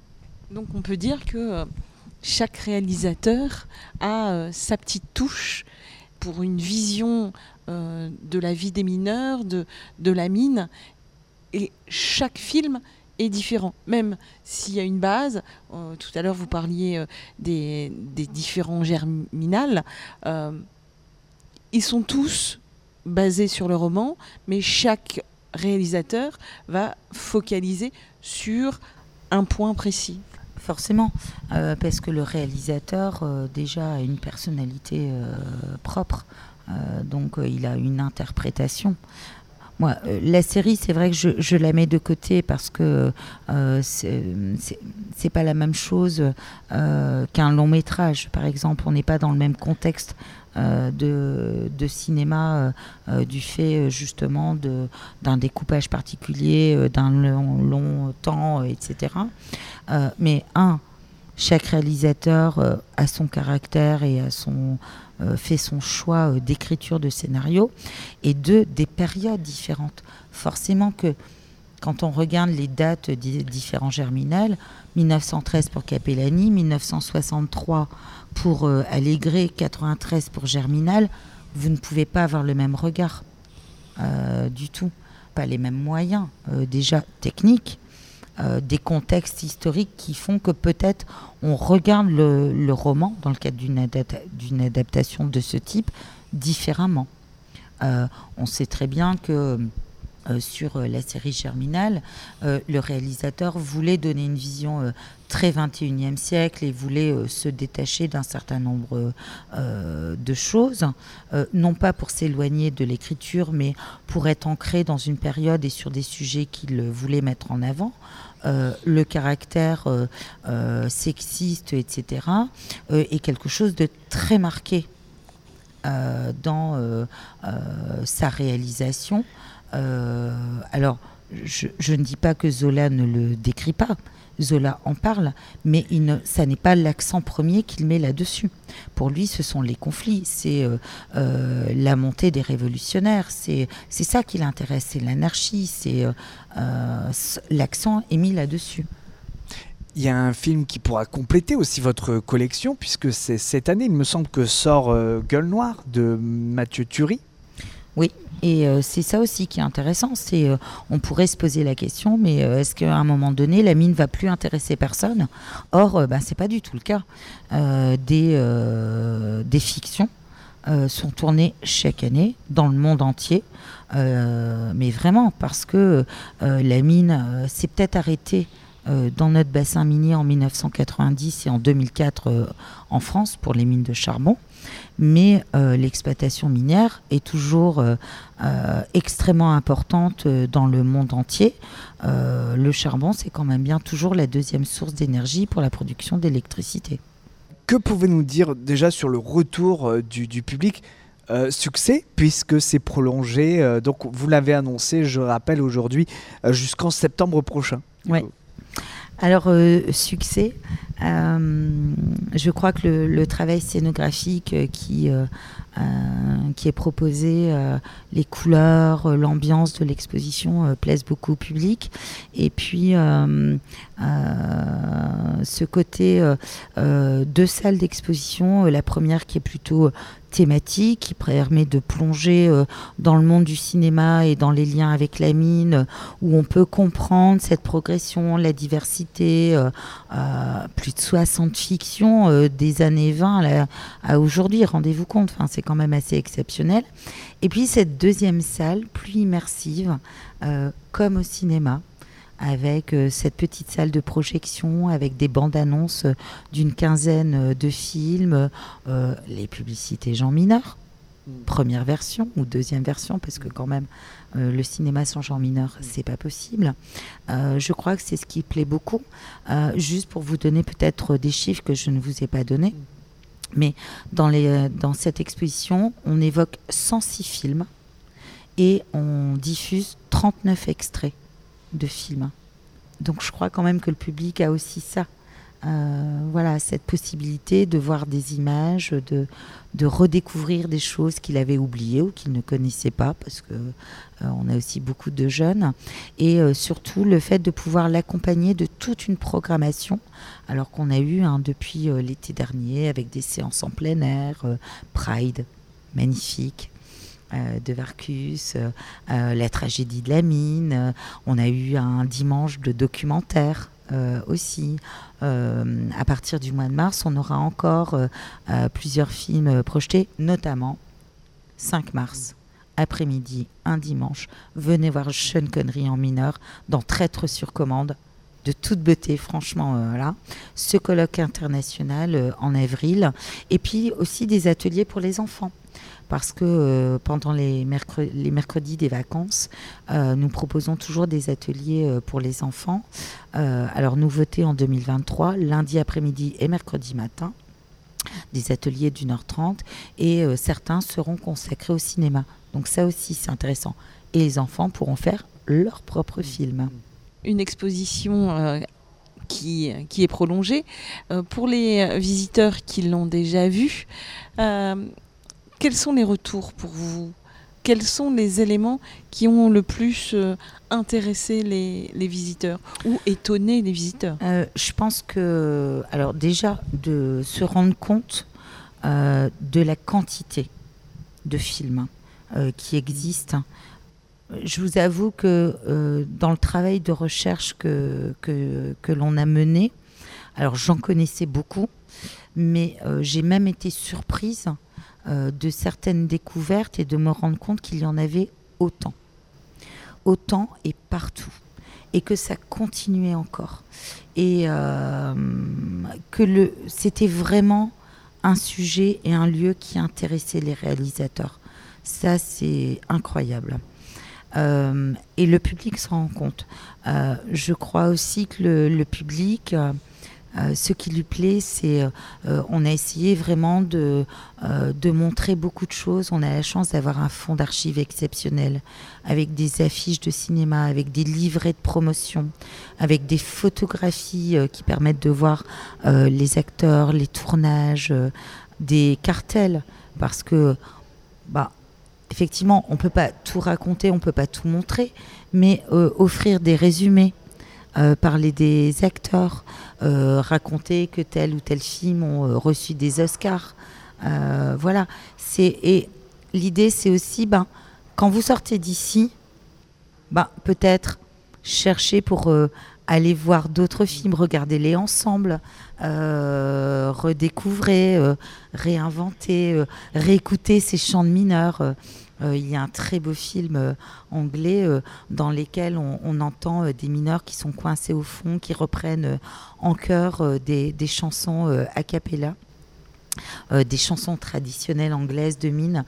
Donc on peut dire que chaque réalisateur a euh, sa petite touche pour une vision euh, de la vie des mineurs, de, de la mine. Et chaque film est différent. Même s'il y a une base, euh, tout à l'heure vous parliez des, des différents germinales, ils sont tous basés sur le roman, mais chaque réalisateur va focaliser sur un point précis. Forcément, euh, parce que le réalisateur euh, déjà a une personnalité euh, propre, donc il a une interprétation. Moi, la série, c'est vrai que je, je la mets de côté parce que c'est pas la même chose qu'un long métrage. Par exemple, on n'est pas dans le même contexte de, de cinéma euh, euh, du fait euh, justement d'un découpage particulier, euh, d'un long, temps, euh, etc. Euh, mais un, chaque réalisateur euh, a son caractère et a son, euh, fait son choix euh, d'écriture de scénario. Et deux, des périodes différentes. Forcément que quand on regarde les dates des différents germinales, 1913 pour Capellani, 1963 pour euh, Allégret, 93 pour Germinal, vous ne pouvez pas avoir le même regard euh, du tout. Pas les mêmes moyens, euh, déjà techniques, euh, des contextes historiques qui font que peut-être on regarde le, roman, dans le cadre d'une adapta- d'une adaptation de ce type, différemment. On sait très bien que euh, sur euh, la série Germinal, euh, le réalisateur voulait donner une vision très 21e siècle et voulait se détacher d'un certain nombre de choses, non pas pour s'éloigner de l'écriture, mais pour être ancré dans une période et sur des sujets qu'il voulait mettre en avant. Le caractère sexiste, etc., est quelque chose de très marqué dans sa réalisation. Euh, alors, je, je ne dis pas que Zola ne le décrit pas. Zola en parle, mais il ne, ça n'est pas l'accent premier qu'il met là-dessus. Pour lui, ce sont les conflits, c'est euh, euh, la montée des révolutionnaires, c'est ça qui l'intéresse, c'est l'anarchie, c'est euh, l'accent est mis là-dessus. Il y a un film qui pourra compléter aussi votre collection, puisque c'est cette année, il me semble que sort Gueule Noire de Mathieu Turi. Oui, et euh, c'est ça aussi qui est intéressant. C'est, euh, on pourrait se poser la question, mais euh, est-ce qu'à un moment donné, la mine va plus intéresser personne? Or, ben, c'est pas du tout le cas. Des, des fictions sont tournées chaque année dans le monde entier, mais vraiment parce que la mine s'est peut-être arrêtée. dans notre bassin minier en 1990 et en 2004 euh, en France pour les mines de charbon mais euh, l'exploitation minière est toujours euh, euh, extrêmement importante dans le monde entier. Le charbon, c'est quand même bien toujours la deuxième source d'énergie pour la production d'électricité. Que pouvez-nous dire déjà sur le retour du, du public Euh, Succès, puisque c'est prolongé, euh, donc vous l'avez annoncé, je rappelle aujourd'hui, euh, jusqu'en septembre prochain. Ouais. Alors, euh, succès, euh, je crois que le, travail scénographique euh, qui, qui est proposé, les couleurs, l'ambiance de l'exposition plaisent beaucoup au public. Et puis, ce côté deux salles d'exposition, la première qui est plutôt thématique, qui permet de plonger euh, dans le monde du cinéma et dans les liens avec la mine, euh, où on peut comprendre cette progression, la diversité, euh, plus de 60 fictions des années 20 à, aujourd'hui, rendez-vous compte, enfin, c'est quand même assez exceptionnel. Et puis cette deuxième salle, plus immersive, comme au cinéma, avec euh, cette petite salle de projection, avec des bandes annonces euh, d'une quinzaine euh, de films, euh, les publicités Jean Mineur, première version ou deuxième version, parce que quand même euh, le cinéma sans Jean Mineur, c'est pas possible. Euh, je crois que c'est ce qui plaît beaucoup. Juste pour vous donner peut-être des chiffres que je ne vous ai pas donnés. Mais dans, les, euh, dans cette exposition, on évoque 106 films et on diffuse 39 extraits de films. Donc je crois quand même que le public a aussi ça. Euh, voilà, cette possibilité de voir des images, de, de redécouvrir des choses qu'il avait oubliées ou qu'il ne connaissait pas, parce que euh, on a aussi beaucoup de jeunes, et euh, surtout le fait de pouvoir l'accompagner de toute une programmation, alors qu'on a eu hein, depuis l'été dernier avec des séances en plein air, Pride, magnifique, de Varcus, euh, euh, la tragédie de la mine. euh, on a eu un dimanche de documentaire euh, aussi. Euh, à partir du mois de mars, on aura encore euh, euh, plusieurs films euh, projetés, notamment 5 mars, après-midi, un dimanche. Venez voir Sean Connery en mineur dans Traître sur commande. De toute beauté, franchement, euh, voilà. Ce colloque international euh, en avril. Et puis aussi des ateliers pour les enfants parce que euh, pendant les, mercre- les mercredis des vacances, euh, nous proposons toujours des ateliers euh, pour les enfants. Alors, nouveauté en 2023, lundi après-midi et mercredi matin, des ateliers d'une heure trente, et certains seront consacrés au cinéma. Donc ça aussi, c'est intéressant. Et les enfants pourront faire leur propre film. Une exposition qui, qui est prolongée. Pour les visiteurs qui l'ont déjà vue, quels sont les retours pour vous? Quels sont les éléments qui ont le plus euh, intéressé les, visiteurs ou étonné les visiteurs? Euh, je pense que, alors déjà, de se rendre compte euh, de la quantité de films qui existent. Je vous avoue que dans le travail de recherche que, que, l'on a mené, alors j'en connaissais beaucoup, mais j'ai même été surprise euh, de certaines découvertes et de me rendre compte qu'il y en avait autant. Autant et partout. Et que ça continuait encore. Et euh, que c'était vraiment un sujet et un lieu qui intéressait les réalisateurs. Ça, c'est incroyable. Euh, et le public s'en rend compte. Je crois aussi que le public, euh, ce qui lui plaît, c'est euh, on a essayé vraiment de, euh, de montrer beaucoup de choses. On a la chance d'avoir un fonds d'archives exceptionnel, avec des affiches de cinéma, avec des livrets de promotion, avec des photographies qui permettent de voir les acteurs, les tournages, des cartels, parce que bah, effectivement, on ne peut pas tout raconter, on ne peut pas tout montrer, mais offrir des résumés, parler des acteurs, raconter que tel ou tel film ont euh, reçu des Oscars. Euh, voilà. Et l'idée, c'est aussi, ben, quand vous sortez d'ici, ben, peut-être chercher pour euh, aller voir d'autres films, regarder-les ensemble, euh, redécouvrir, euh, réinventer, euh, réécouter ces chants de mineurs. Euh, il y a un très beau film euh, anglais euh, dans lequel on, on entend des mineurs qui sont coincés au fond, qui reprennent en chœur des, des chansons a cappella, des chansons traditionnelles anglaises de mine.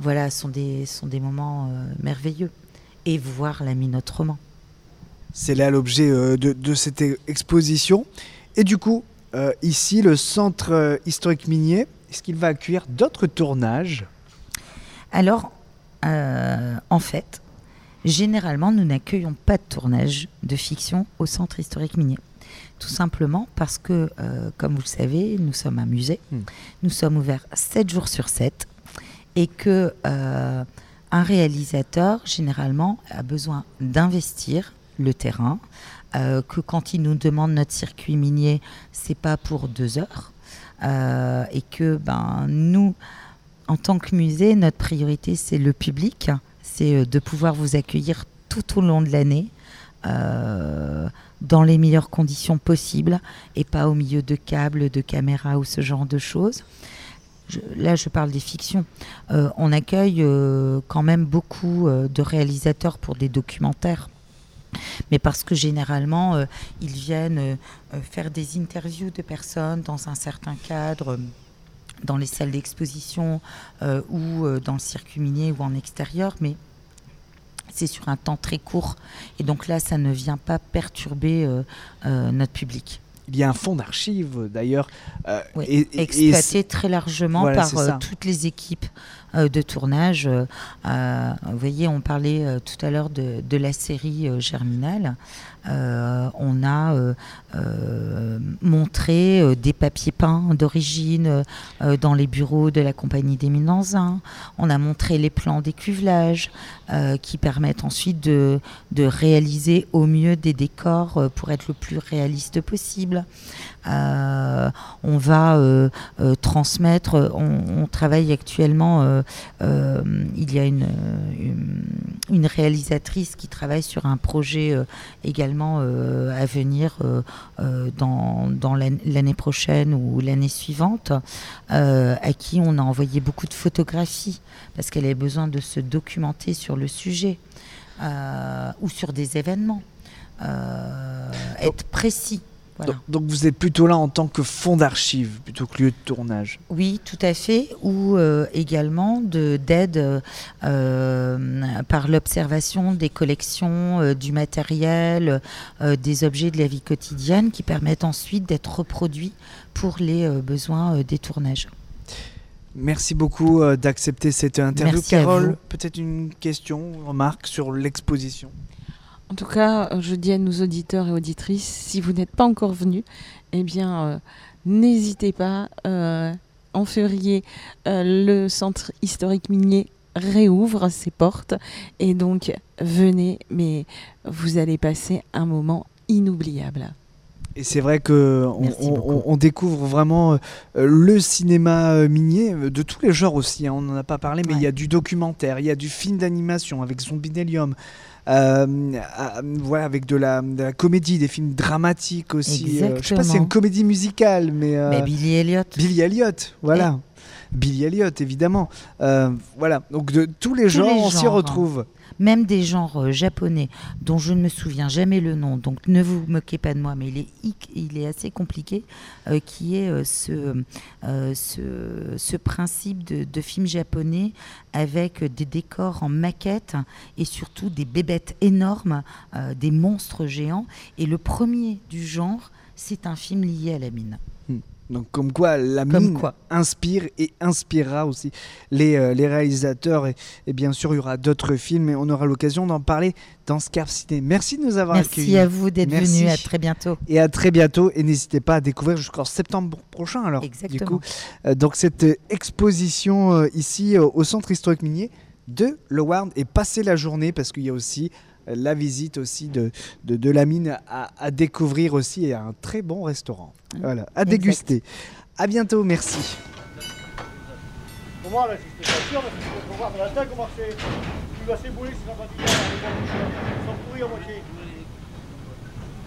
Voilà, sont des, sont des moments merveilleux. Et voir la mine autrement. C'est là l'objet de, de cette e- exposition. Et du coup, euh, ici, le centre historique minier, est-ce qu'il va accueillir d'autres tournages? Alors, euh, en fait, généralement, nous n'accueillons pas de tournage de fiction au centre historique minier. Tout simplement parce que, euh, comme vous le savez, nous sommes un musée. Nous sommes ouverts 7 jours sur 7 et que euh, un réalisateur, généralement, a besoin d'investir le terrain, euh, que quand il nous demande notre circuit minier, c'est pas pour deux heures, euh, et que ben, nous, en tant que musée, notre priorité, c'est le public, c'est euh, de pouvoir vous accueillir tout au long de l'année. euh, dans les meilleures conditions possibles et pas au milieu de câbles, de caméras ou ce genre de choses. Là, je parle des fictions. Euh, on accueille quand même beaucoup de réalisateurs pour des documentaires. mais parce que généralement, ils viennent faire des interviews de personnes dans un certain cadre. Dans les salles d'exposition euh, ou euh, dans le circuit minier ou en extérieur, mais c'est sur un temps très court. Et donc là, ça ne vient pas perturber euh, notre public. Il y a un fonds d'archives d'ailleurs. Oui, exploité très largement Voilà, par toutes les équipes de tournage. Vous voyez, on parlait tout à l'heure de, de la série Germinal. Euh, on a euh, euh, montré des papiers peints d'origine dans les bureaux de la compagnie des mines. On a montré les plans des cuvelages qui permettent ensuite de, de réaliser au mieux des décors pour être le plus réaliste possible. On va transmettre, on, travaille actuellement, il y a une, une, réalisatrice qui travaille sur un projet également euh, à venir euh, euh, dans, dans l'an- l'année prochaine ou l'année suivante, à qui on a envoyé beaucoup de photographies parce qu'elle avait besoin de se documenter sur le sujet ou sur des événements. Euh, être précis. Voilà. Donc, donc vous êtes plutôt là en tant que fonds d'archives plutôt que lieu de tournage. Oui, tout à fait. Ou euh, également de- d'aide euh, par l'observation des collections, euh, du matériel, des objets de la vie quotidienne qui permettent ensuite d'être reproduits pour les besoins des tournages. Merci beaucoup d'accepter cette interview. Merci Carole, peut-être une question, remarque sur l'exposition? En tout cas, euh, je dis à nos auditeurs et auditrices, si vous n'êtes pas encore venus, eh bien, euh, n'hésitez pas. euh, en février, euh, le centre historique minier réouvre ses portes. Et donc, venez, mais vous allez passer un moment inoubliable. Et c'est vrai que on, découvre vraiment le cinéma minier de tous les genres aussi. hein, on n'en a pas parlé, mais il y a du documentaire, il y a du film d'animation avec Zombinellium. Euh, à- voilà, avec de la, de la comédie, des films dramatiques aussi. euh, je sais pas si c'est une comédie musicale, mais. euh, Mais Billy Elliot. Billy Elliot, voilà. Billy Elliot, évidemment. Euh, voilà, donc de tous les Tous genres, les on s'y genres. retrouve. Même des genres euh, japonais dont je ne me souviens jamais le nom, donc ne vous moquez pas de moi, mais il est, il est assez compliqué, euh, qui est euh, ce, ce, principe de, film japonais avec des décors en maquette et surtout des bébêtes énormes, des monstres géants. Et le premier du genre, c'est un film lié à la mine. Donc comme quoi la Comme mine quoi. inspire et inspirera aussi les, euh, les réalisateurs et, et bien sûr il y aura d'autres films et on aura l'occasion d'en parler dans Scarp Ciné. Merci de nous avoir Merci accueillis. à vous d'être Merci. venus. À très bientôt. Et à très bientôt et n'hésitez pas à découvrir jusqu'en septembre prochain alors. Du Exactement. coup, euh, donc cette euh, exposition euh, ici au centre historique minier de Loward et passer la journée parce qu'il y a aussi la visite aussi de, de, de la mine à, à découvrir aussi et un très bon restaurant. Voilà, à Exact. déguster. À bientôt, merci.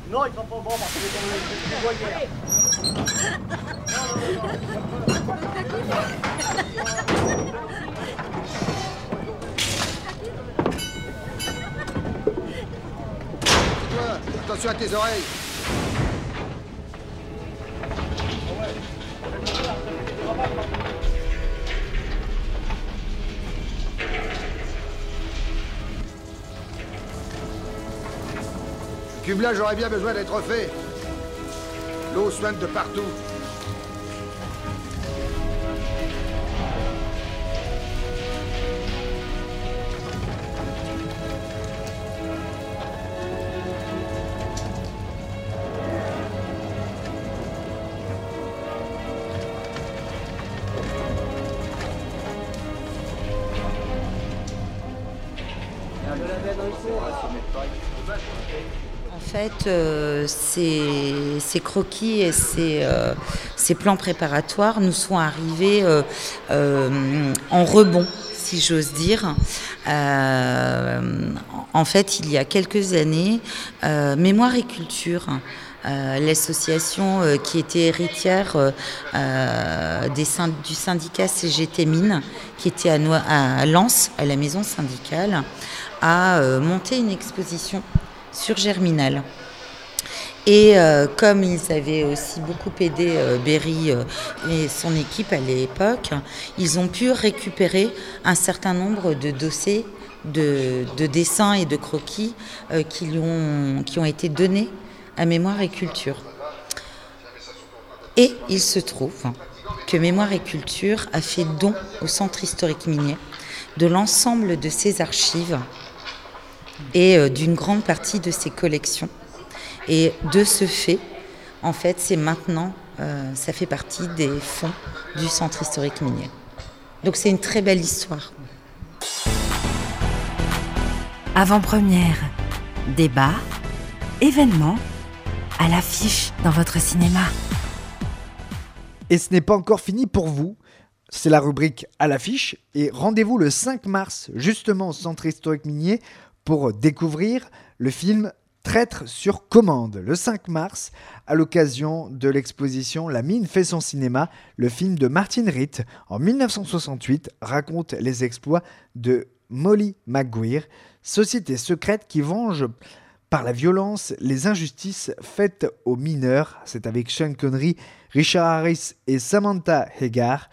Non, ils sont pas bons parce que les attention à tes oreilles. Le cublage aurait bien besoin d'être fait. L'eau soigne de partout. Fait, euh, ces, croquis et ces, euh, ces plans préparatoires nous sont arrivés euh, en rebond, si j'ose dire. En fait, il y a quelques années, Mémoire et Culture, l'association qui était héritière du syndicat CGT Mines, qui était à, Lens, à la maison syndicale, a monté une exposition sur Germinal. Et euh, comme ils avaient aussi beaucoup aidé euh, Berry euh, et son équipe à l'époque, ils ont pu récupérer un certain nombre de dossiers de, de dessins et de croquis qui, ont, qui ont été donnés à Mémoire et Culture. Et il se trouve que Mémoire et Culture a fait don au Centre historique minier de l'ensemble de ses archives et d'une grande partie de ses collections et de ce fait, en fait, c'est maintenant, euh, ça fait partie des fonds du centre historique minier. Donc c'est une très belle histoire. Avant-première, débat, événement, à l'affiche dans votre cinéma. Et ce n'est pas encore fini pour vous. C'est la rubrique à l'affiche. Et rendez-vous le 5 mars, justement au Centre historique minier, pour découvrir le film Traître sur commande le 5 mars à l'occasion de l'exposition La mine fait son cinéma. Le film de Martin Ritt en 1968 raconte les exploits de Molly McGuire, société secrète qui venge par la violence les injustices faites aux mineurs. C'est avec Sean Connery, Richard Harris et Samantha Hagar.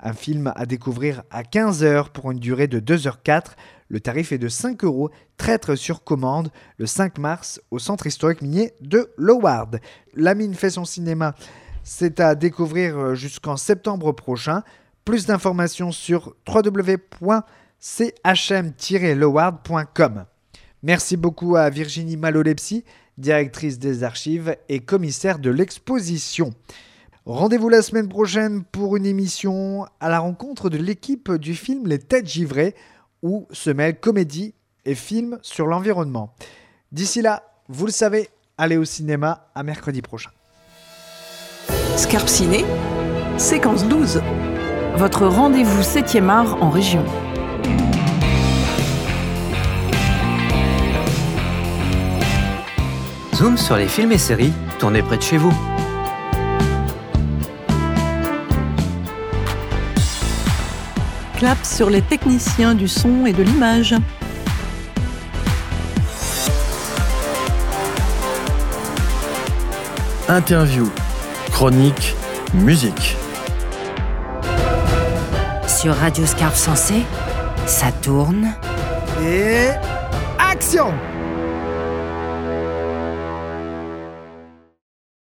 Un film à découvrir à 15h pour une durée de 2h04. Le tarif est de 5 euros, traître sur commande le 5 mars au centre historique minier de Loward. La mine fait son cinéma. C'est à découvrir euh, jusqu'en septembre prochain. Plus d'informations sur www.chm-loward.com. Merci beaucoup à Virginie Malolepsi, directrice des archives et commissaire de l'exposition. Rendez-vous la semaine prochaine pour une émission à la rencontre de l'équipe du film Les Têtes Givrées où se mêlent comédie et film sur l'environnement. D'ici là, vous le savez, allez au cinéma à mercredi prochain. Scarpe Ciné, séquence 12. Votre rendez-vous 7e art en région. Zoom sur les films et séries tournés près de chez vous. Clap sur les techniciens du son et de l'image. Interview, chronique, musique. Sur Radio Scarpe Sensé, ça tourne. Et action